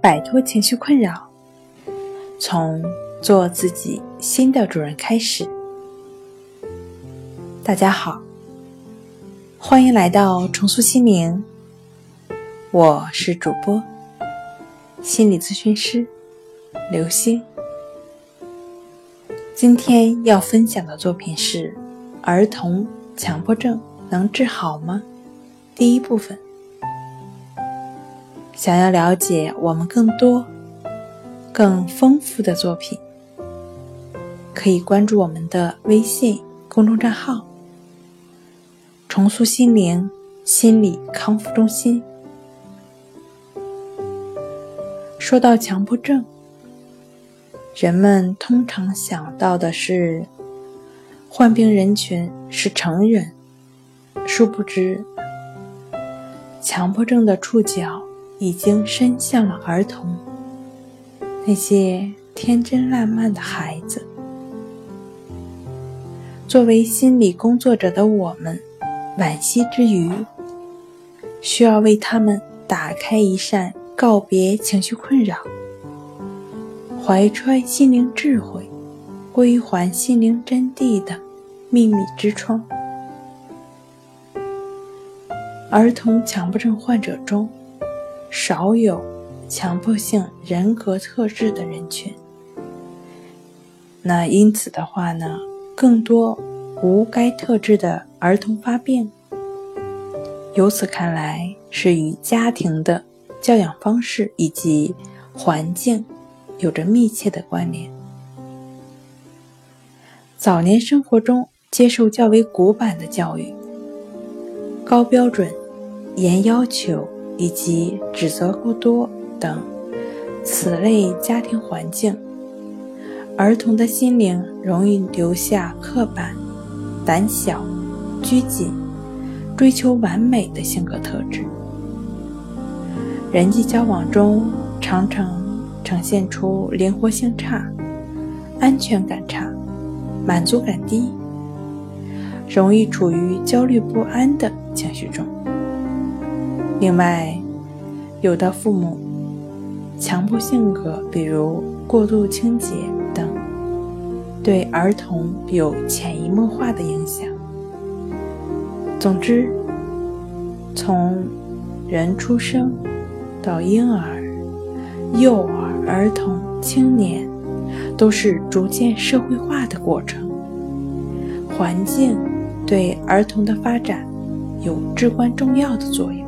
摆脱情绪困扰，从做自己新的主人开始。大家好，欢迎来到重塑心灵，我是主播心理咨询师刘星。今天要分享的作品是：儿童强迫症能治好吗？第一部分。想要了解我们更多、更丰富的作品，可以关注我们的微信公众账号“重塑心灵心理康复中心”。说到强迫症，人们通常想到的是患病人群是成人，殊不知，强迫症的触角。已经伸向了儿童，那些天真烂漫的孩子。作为心理工作者的我们，惋惜之余，需要为他们打开一扇告别情绪困扰、怀揣心灵智慧、归还心灵真谛的秘密之窗。儿童强迫症患者中。少有强迫性人格特质的人群，那因此的话呢，更多无该特质的儿童发病。由此看来，是与家庭的教养方式以及环境有着密切的关联。早年生活中接受较为古板的教育，高标准、严要求。以及指责过多等此类家庭环境，儿童的心灵容易留下刻板、胆小、拘谨、追求完美的性格特质。人际交往中常常呈现出灵活性差、安全感差、满足感低，容易处于焦虑不安的情绪中。另外，有的父母强迫性格，比如过度清洁等，对儿童有潜移默化的影响。总之，从人出生到婴儿、幼儿、儿童、青年，都是逐渐社会化的过程。环境对儿童的发展有至关重要的作用。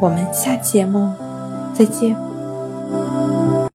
我们下期节目再见。